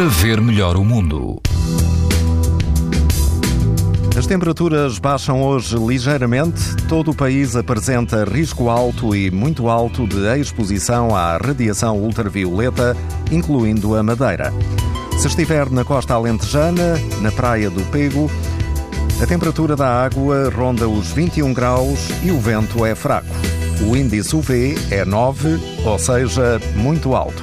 para ver melhor o mundo. As temperaturas baixam hoje ligeiramente. Todo o país apresenta risco alto e muito alto de exposição à radiação ultravioleta, incluindo a Madeira. Se estiver na costa alentejana, na praia do Pego, a temperatura da água ronda os 21 graus e o vento é fraco. O índice UV é 9, ou seja, muito alto.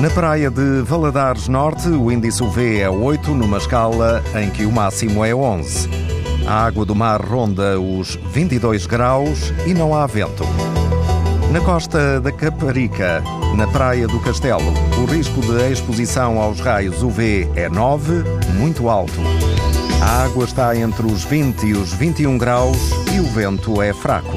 Na praia de Valadares Norte, o índice UV é 8, numa escala em que o máximo é 11. A água do mar ronda os 22 graus e não há vento. Na costa da Caparica, na praia do Castelo, o risco de exposição aos raios UV é 9, muito alto. A água está entre os 20 e os 21 graus e o vento é fraco.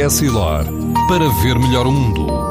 Essilor, para ver melhor o mundo.